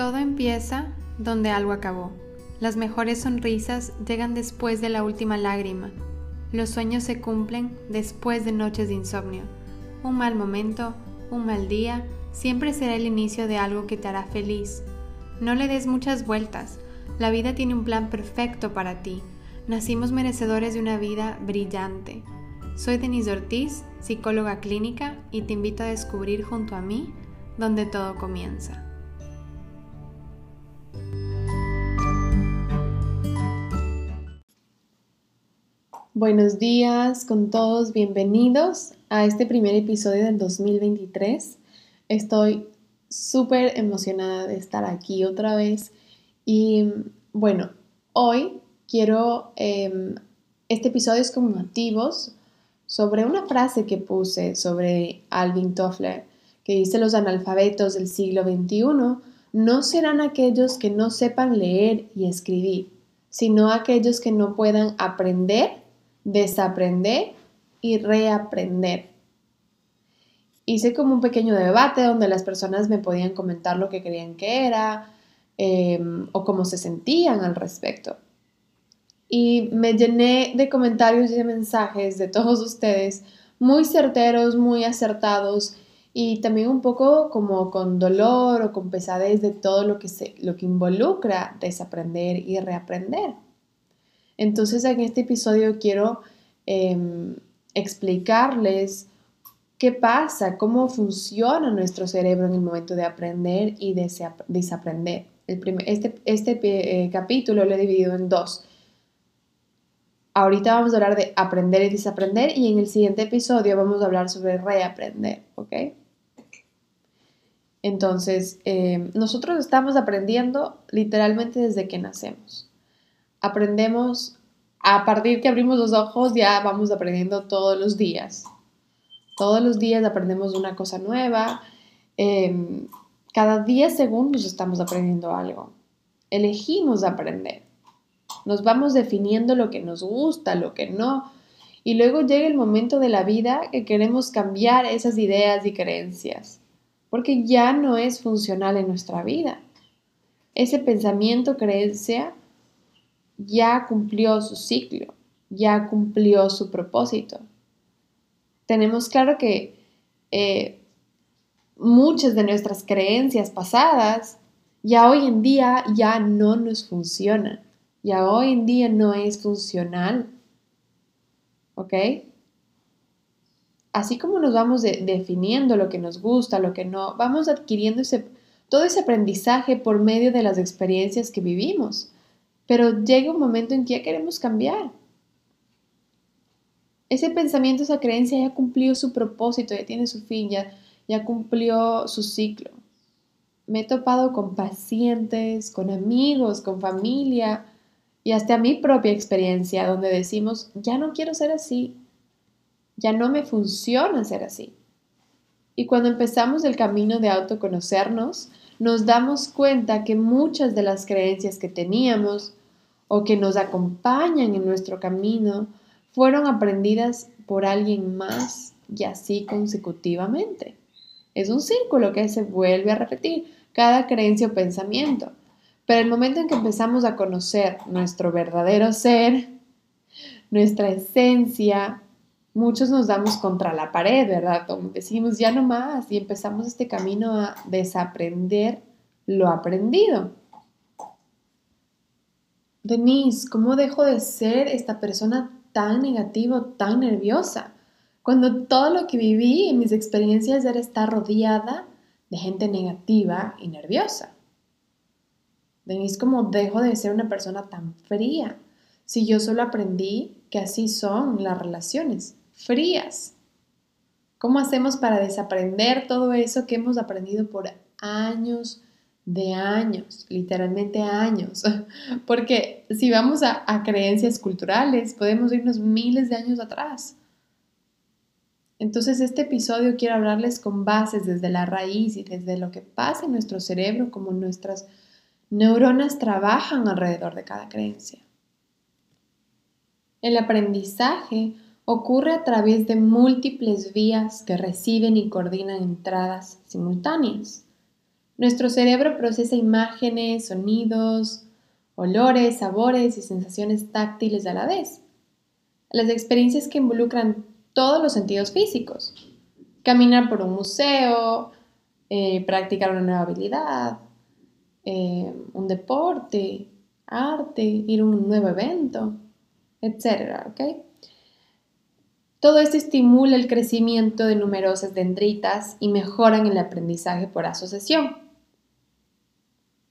Todo empieza donde algo acabó. Las mejores sonrisas llegan después de la última lágrima. Los sueños se cumplen después de noches de insomnio. Un mal momento, un mal día, siempre será el inicio de algo que te hará feliz. No le des muchas vueltas. La vida tiene un plan perfecto para ti. Nacimos merecedores de una vida brillante. Soy Denise Ortiz, psicóloga clínica, y te invito a descubrir junto a mí donde todo comienza. Buenos días con todos, bienvenidos a este primer episodio del 2023. Estoy súper emocionada de estar aquí otra vez y bueno, hoy quiero, em, este episodio es como motivos sobre una frase que puse sobre Alvin Toffler que dice los analfabetos del siglo XXI no serán aquellos que no sepan leer y escribir, sino aquellos que no puedan aprender desaprender y reaprender. Hice como un pequeño debate donde las personas me podían comentar lo que querían que era em, o cómo se sentían al respecto. Y me llené de comentarios y de mensajes de todos ustedes muy certeros, muy acertados y también un poco como con dolor o con pesadez de todo lo que, se, lo que involucra desaprender y reaprender. Entonces en este episodio quiero em, explicarles qué pasa, cómo funciona nuestro cerebro en el momento de aprender y desaprender. este, este eh, capítulo lo he dividido en dos. Ahorita vamos a hablar de aprender y desaprender y en el siguiente episodio vamos a hablar sobre reaprender, ¿ok? Entonces, em, nosotros estamos aprendiendo literalmente desde que nacemos aprendemos, a partir que abrimos los ojos ya vamos aprendiendo todos los días. Todos los días aprendemos una cosa nueva. Em, cada 10 segundos estamos aprendiendo algo. Elegimos aprender. Nos vamos definiendo lo que nos gusta, lo que no. Y luego llega el momento de la vida que queremos cambiar esas ideas y creencias, porque ya no es funcional en nuestra vida. Ese pensamiento, creencia, ya cumplió su ciclo, ya cumplió su propósito. Tenemos claro que eh, muchas de nuestras creencias pasadas ya hoy en día ya no nos funcionan, ya hoy en día no es funcional. ¿Ok? Así como nos vamos definiendo lo que nos gusta, lo que no, vamos adquiriendo ese, todo ese aprendizaje por medio de las experiencias que vivimos pero llega un momento en que ya queremos cambiar. Ese pensamiento, esa creencia ya cumplió su propósito, ya tiene su fin, ya, ya cumplió su ciclo. Me he topado con pacientes, con amigos, con familia y hasta mi propia experiencia donde decimos, ya no quiero ser así, ya no me funciona ser así. Y cuando empezamos el camino de autoconocernos, nos damos cuenta que muchas de las creencias que teníamos o que nos acompañan en nuestro camino fueron aprendidas por alguien más y así consecutivamente. Es un círculo que se vuelve a repetir cada creencia o pensamiento. Pero el momento en que empezamos a conocer nuestro verdadero ser, nuestra esencia, muchos nos damos contra la pared, ¿verdad? decimos, ya no más, y empezamos este camino a desaprender lo aprendido. Denise, ¿cómo dejo de ser esta persona tan negativa, tan nerviosa? Cuando todo lo que viví en mis experiencias era estar rodeada de gente negativa y nerviosa. Denise, ¿cómo dejo de ser una persona tan fría? Si yo solo aprendí que así son las relaciones, frías. ¿Cómo hacemos para desaprender todo eso que hemos aprendido por años, de años, literalmente años, porque si vamos a, creencias culturales, podemos irnos miles de años atrás. Entonces, este episodio quiero hablarles con bases desde la raíz y desde lo que pasa en nuestro cerebro, como nuestras neuronas trabajan alrededor de cada creencia. El aprendizaje ocurre a través de múltiples vías que reciben y coordinan entradas simultáneas. Nuestro cerebro procesa imágenes, sonidos, olores, sabores y sensaciones táctiles a la vez. Las experiencias que involucran todos los sentidos físicos. Caminar por un museo, eh, practicar una nueva habilidad, eh, un deporte, arte, ir a un nuevo evento, etc. Todo esto estimula el crecimiento de numerosas dendritas y mejoran el aprendizaje por asociación.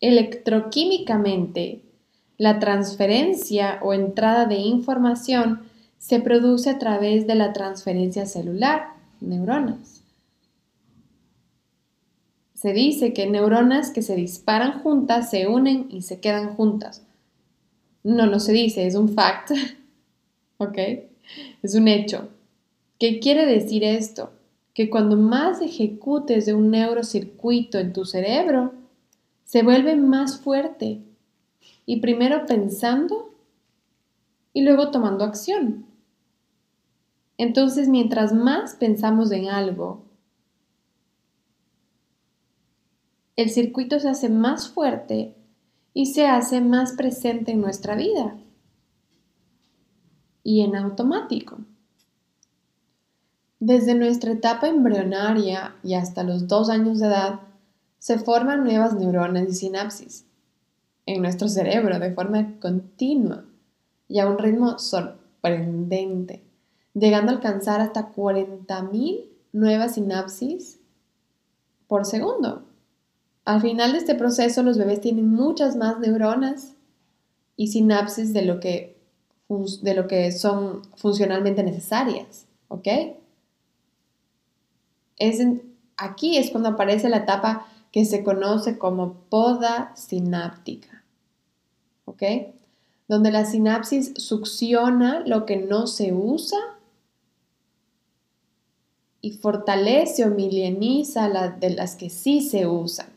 Electroquímicamente, la transferencia o entrada de información se produce a través de la transferencia celular, neuronas. Se dice que neuronas que se disparan juntas se unen y se quedan juntas. No, no se dice, es un fact. ¿Ok? Es un hecho. ¿Qué quiere decir esto? Que cuando más ejecutes de un neurocircuito en tu cerebro, se vuelve más fuerte. Y primero pensando y luego tomando acción. Entonces, mientras más pensamos en algo, el circuito se hace más fuerte y se hace más presente en nuestra vida y en automático. Desde nuestra etapa embrionaria y hasta los dos años de edad, se forman nuevas neuronas y sinapsis en nuestro cerebro de forma continua y a un ritmo sorprendente llegando a alcanzar hasta 40.000 nuevas sinapsis por segundo. Al final de este proceso, los bebés tienen muchas más neuronas y sinapsis de lo que, de lo que son funcionalmente necesarias. ¿Ok? Es aquí es cuando aparece la etapa que se conoce como poda sináptica. ¿Ok? Donde la sinapsis succiona lo que no se usa y fortalece o mileniza la de las que sí se usan.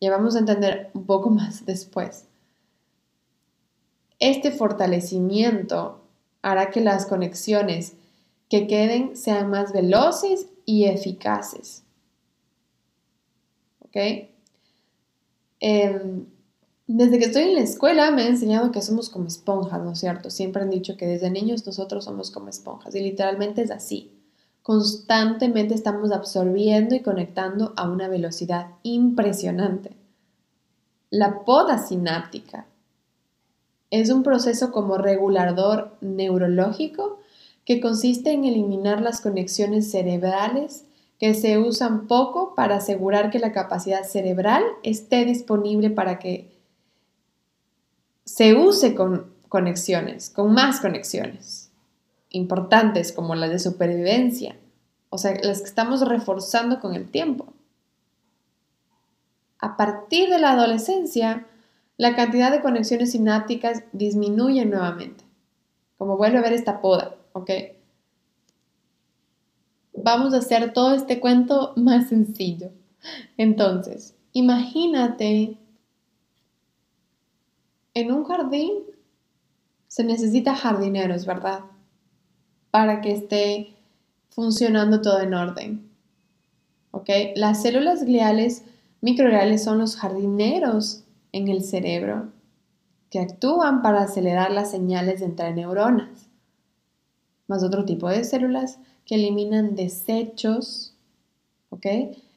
Ya vamos a entender un poco más después. Este fortalecimiento hará que las conexiones que queden sean más veloces y eficaces. Em, desde que estoy en la escuela me han enseñado que somos como esponjas, ¿no es cierto? Siempre han dicho que desde niños nosotros somos como esponjas y literalmente es así constantemente estamos absorbiendo y conectando a una velocidad impresionante. La poda sináptica es un proceso como regulador neurológico que consiste en eliminar las conexiones cerebrales que se usan poco para asegurar que la capacidad cerebral esté disponible para que se use con conexiones, con más conexiones importantes como las de supervivencia, o sea, las que estamos reforzando con el tiempo. A partir de la adolescencia, la cantidad de conexiones sinápticas disminuye nuevamente, como vuelve a ver esta poda, ¿ok? Vamos a hacer todo este cuento más sencillo. Entonces, imagínate en un jardín se necesita jardineros, ¿verdad? para que esté funcionando todo en orden. ¿Ok? Las células gliales microgliales son los jardineros en el cerebro que actúan para acelerar las señales entre neuronas, más otro tipo de células que eliminan desechos, ¿ok?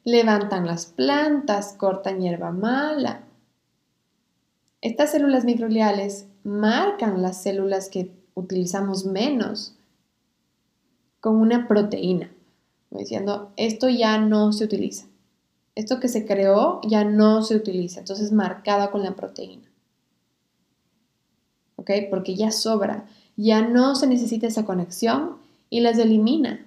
Levantan las plantas, cortan hierba mala. Estas células microgliales marcan las células que utilizamos menos con una proteína, diciendo, esto ya no se utiliza. Esto que se creó ya no se utiliza, entonces marcada con la proteína. ¿Ok? Porque ya sobra, ya no se necesita esa conexión y las elimina.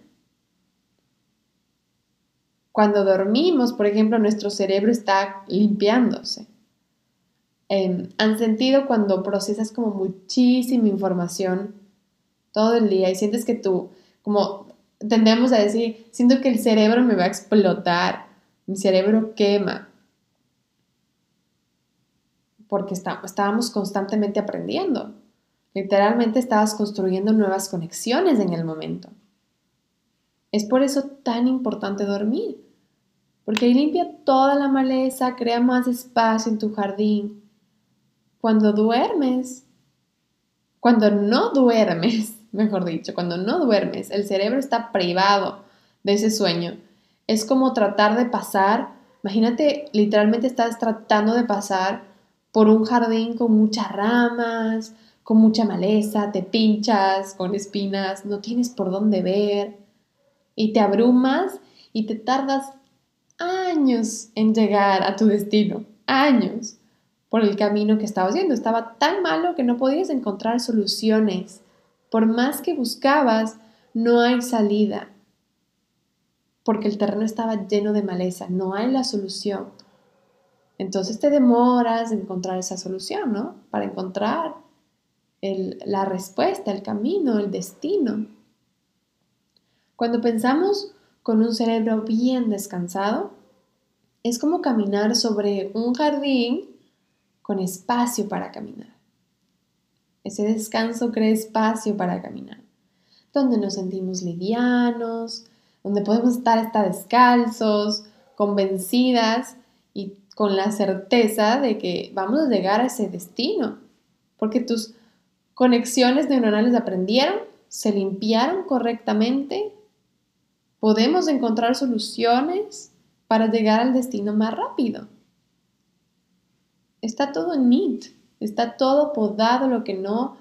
Cuando dormimos, por ejemplo, nuestro cerebro está limpiándose. Em, han sentido cuando procesas como muchísima información todo el día y sientes que tu como tendemos a decir, siento que el cerebro me va a explotar, mi cerebro quema, porque estábamos constantemente aprendiendo. Literalmente estabas construyendo nuevas conexiones en el momento. Es por eso tan importante dormir, porque ahí limpia toda la maleza, crea más espacio en tu jardín. Cuando duermes, cuando no duermes, mejor dicho, cuando no duermes, el cerebro está privado de ese sueño. Es como tratar de pasar, imagínate, literalmente estás tratando de pasar por un jardín con muchas ramas, con mucha maleza, te pinchas con espinas, no tienes por dónde ver y te abrumas y te tardas años en llegar a tu destino, años por el camino que estabas haciendo. Estaba tan malo que no podías encontrar soluciones. Por más que buscabas, no hay salida, porque el terreno estaba lleno de maleza, no hay la solución. Entonces te demoras en encontrar esa solución, ¿no? Para encontrar la respuesta, el camino, el destino. Cuando pensamos con un cerebro bien descansado, es como caminar sobre un jardín con espacio para caminar. Ese descanso crea espacio para caminar, donde nos sentimos livianos, donde podemos estar hasta descalzos, convencidas y con la certeza de que vamos a llegar a ese destino, porque tus conexiones neuronales aprendieron, se limpiaron correctamente, podemos encontrar soluciones para llegar al destino más rápido. Está todo neat, está todo podado lo que no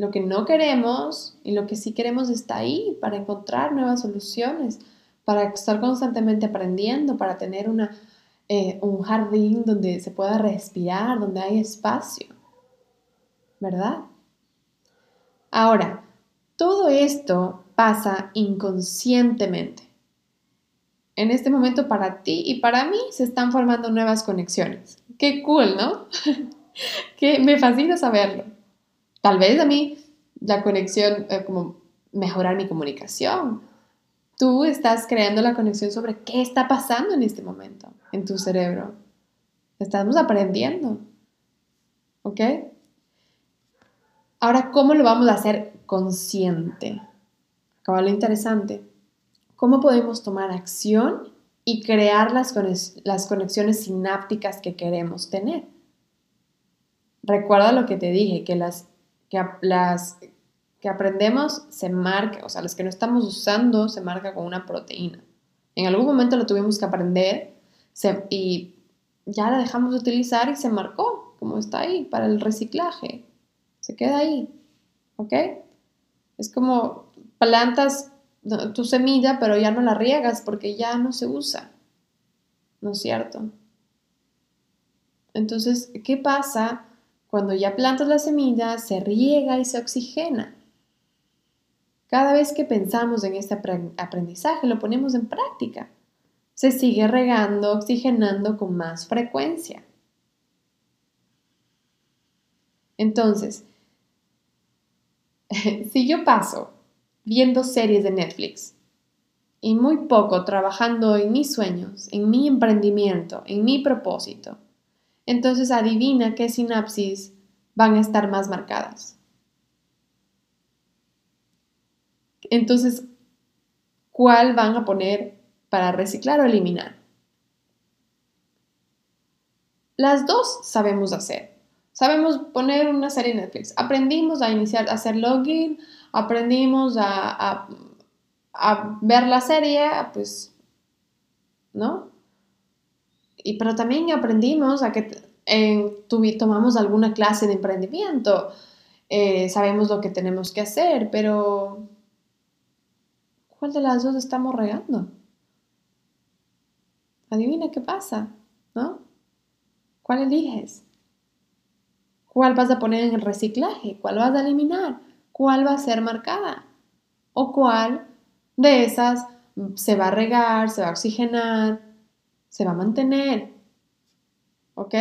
lo que no queremos y lo que sí queremos está ahí para encontrar nuevas soluciones, para estar constantemente aprendiendo, para tener una, eh, un jardín donde se pueda respirar, donde hay espacio. ¿Verdad? Ahora, todo esto pasa inconscientemente. En este momento para ti y para mí se están formando nuevas conexiones. Qué cool, ¿no? que me fascina saberlo. Tal vez a mí la conexión, eh, como mejorar mi comunicación. Tú estás creando la conexión sobre qué está pasando en este momento en tu cerebro. Estamos aprendiendo. ¿Ok? Ahora, ¿cómo lo vamos a hacer consciente? Acaba lo interesante. ¿Cómo podemos tomar acción y crear las, las conexiones sinápticas que queremos tener? Recuerda lo que te dije, que las que las que aprendemos se marca, o sea, las que no estamos usando se marca con una proteína. En algún momento lo tuvimos que aprender y ya la dejamos de utilizar y se marcó, como está ahí, para el reciclaje. Se queda ahí, ¿ok? Es como plantas tu semilla, pero ya no la riegas porque ya no se usa. ¿No es cierto? Entonces, ¿qué pasa cuando ya plantas la semilla, se riega y se oxigena. Cada vez que pensamos en este aprendizaje, lo ponemos en práctica. Se sigue regando, oxigenando con más frecuencia. Entonces, si yo paso viendo series de Netflix y muy poco trabajando en mis sueños, en mi emprendimiento, en mi propósito, entonces adivina qué sinapsis van a estar más marcadas. Entonces, ¿cuál van a poner para reciclar o eliminar? Las dos sabemos hacer. Sabemos poner una serie en Netflix. Aprendimos a iniciar a hacer login, aprendimos a, ver la serie, pues, ¿no? Y, pero también aprendimos a que tomamos alguna clase de emprendimiento, eh, sabemos lo que tenemos que hacer, pero ¿cuál de las dos estamos regando? Adivina qué pasa, ¿no? ¿Cuál eliges? ¿Cuál vas a poner en el reciclaje? ¿Cuál vas a eliminar? ¿Cuál va a ser marcada? ¿O cuál de esas se va a regar, se va a oxigenar, se va a mantener. ¿Ok?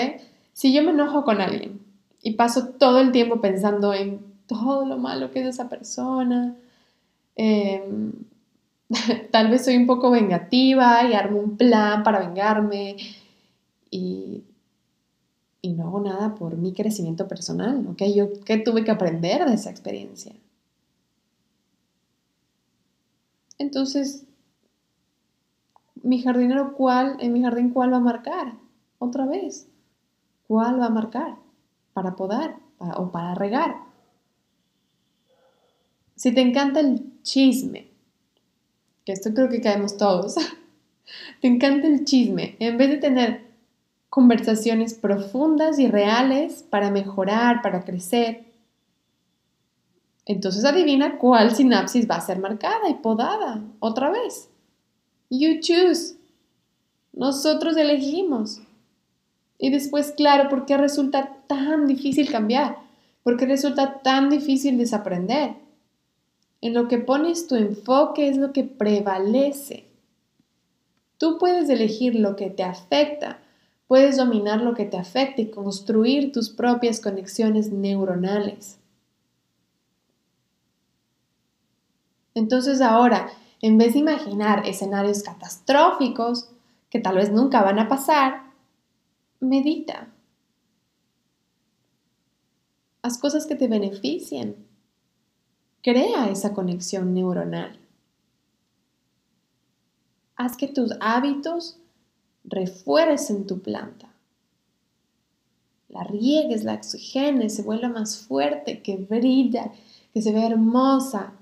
Si yo me enojo con alguien y paso todo el tiempo pensando en todo lo malo que es esa persona, em, tal vez soy un poco vengativa y armo un plan para vengarme y, y no hago nada por mi crecimiento personal, ¿ok? Yo qué tuve que aprender de esa experiencia. Entonces, mi jardinero, ¿cuál, en mi jardín, cuál va a marcar? Otra vez. ¿Cuál va a marcar? Para podar o para regar. Si te encanta el chisme, que esto creo que caemos todos, te encanta el chisme, en vez de tener conversaciones profundas y reales para mejorar, para crecer, entonces adivina cuál sinapsis va a ser marcada y podada otra vez. You choose. Nosotros elegimos. Y después, claro, ¿por qué resulta tan difícil cambiar? ¿Por qué resulta tan difícil desaprender? En lo que pones tu enfoque es lo que prevalece. Tú puedes elegir lo que te afecta, puedes dominar lo que te afecta y construir tus propias conexiones neuronales. Entonces ahora, en vez de imaginar escenarios catastróficos que tal vez nunca van a pasar, medita. Haz cosas que te beneficien. Crea esa conexión neuronal. Haz que tus hábitos refuercen tu planta. La riegues, la oxigenes, se vuelva más fuerte, que brilla, que se vea hermosa,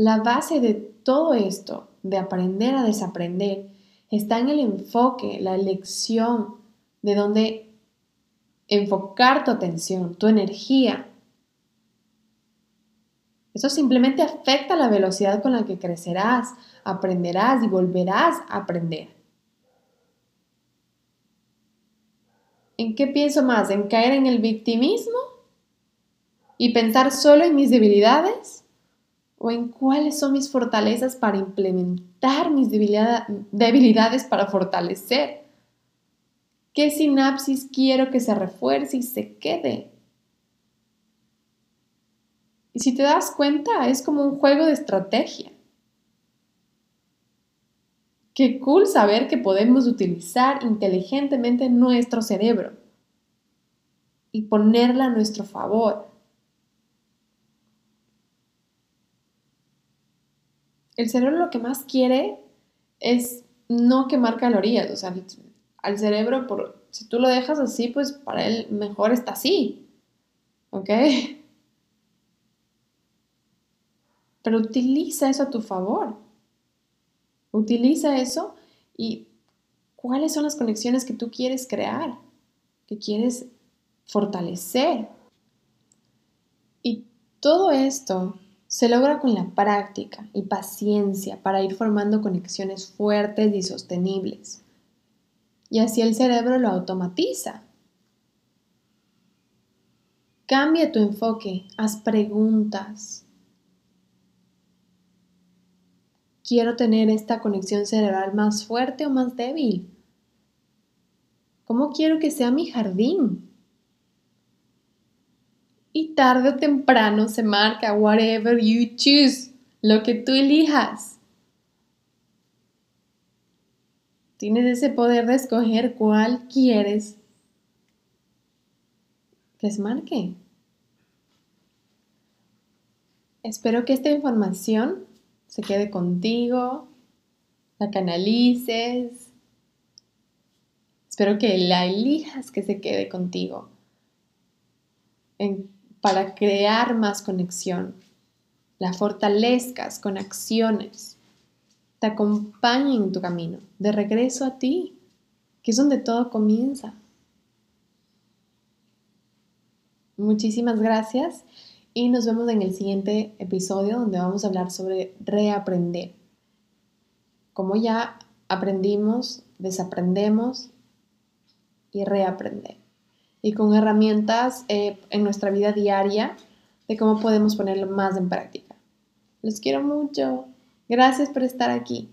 La base de todo esto, de aprender a desaprender, está en el enfoque, la elección de dónde enfocar tu atención, tu energía. Eso simplemente afecta la velocidad con la que crecerás, aprenderás y volverás a aprender. ¿En qué pienso más? ¿En caer en el victimismo? ¿Y pensar solo en mis debilidades? o en cuáles son mis fortalezas para implementar mis debilidades para fortalecer. ¿Qué sinapsis quiero que se refuerce y se quede? Y si te das cuenta, es como un juego de estrategia. Qué cool saber que podemos utilizar inteligentemente nuestro cerebro y ponerla a nuestro favor el cerebro lo que más quiere es no quemar calorías. O sea, al cerebro, por, si tú lo dejas así, pues para él mejor está así. ¿Ok? Pero utiliza eso a tu favor. Utiliza eso y cuáles son las conexiones que tú quieres crear, que quieres fortalecer. Y todo esto se logra con la práctica y paciencia para ir formando conexiones fuertes y sostenibles. Y así el cerebro lo automatiza. Cambia tu enfoque, haz preguntas. ¿Quiero tener esta conexión cerebral más fuerte o más débil? ¿Cómo quiero que sea mi jardín? y tarde o temprano se marca whatever you choose, lo que tú elijas. Tienes ese poder de escoger cuál quieres que se marque. Espero que esta información se quede contigo, la canalices. Espero que la elijas que se quede contigo. Para crear más conexión. La fortalezcas con acciones. Te acompañen en tu camino, de regreso a ti, que es donde todo comienza. Muchísimas gracias y nos vemos en el siguiente episodio donde vamos a hablar sobre reaprender. Cómo ya aprendimos, desaprendemos y reaprender y con herramientas eh, en nuestra vida diaria de cómo podemos ponerlo más en práctica. Los quiero mucho. Gracias por estar aquí.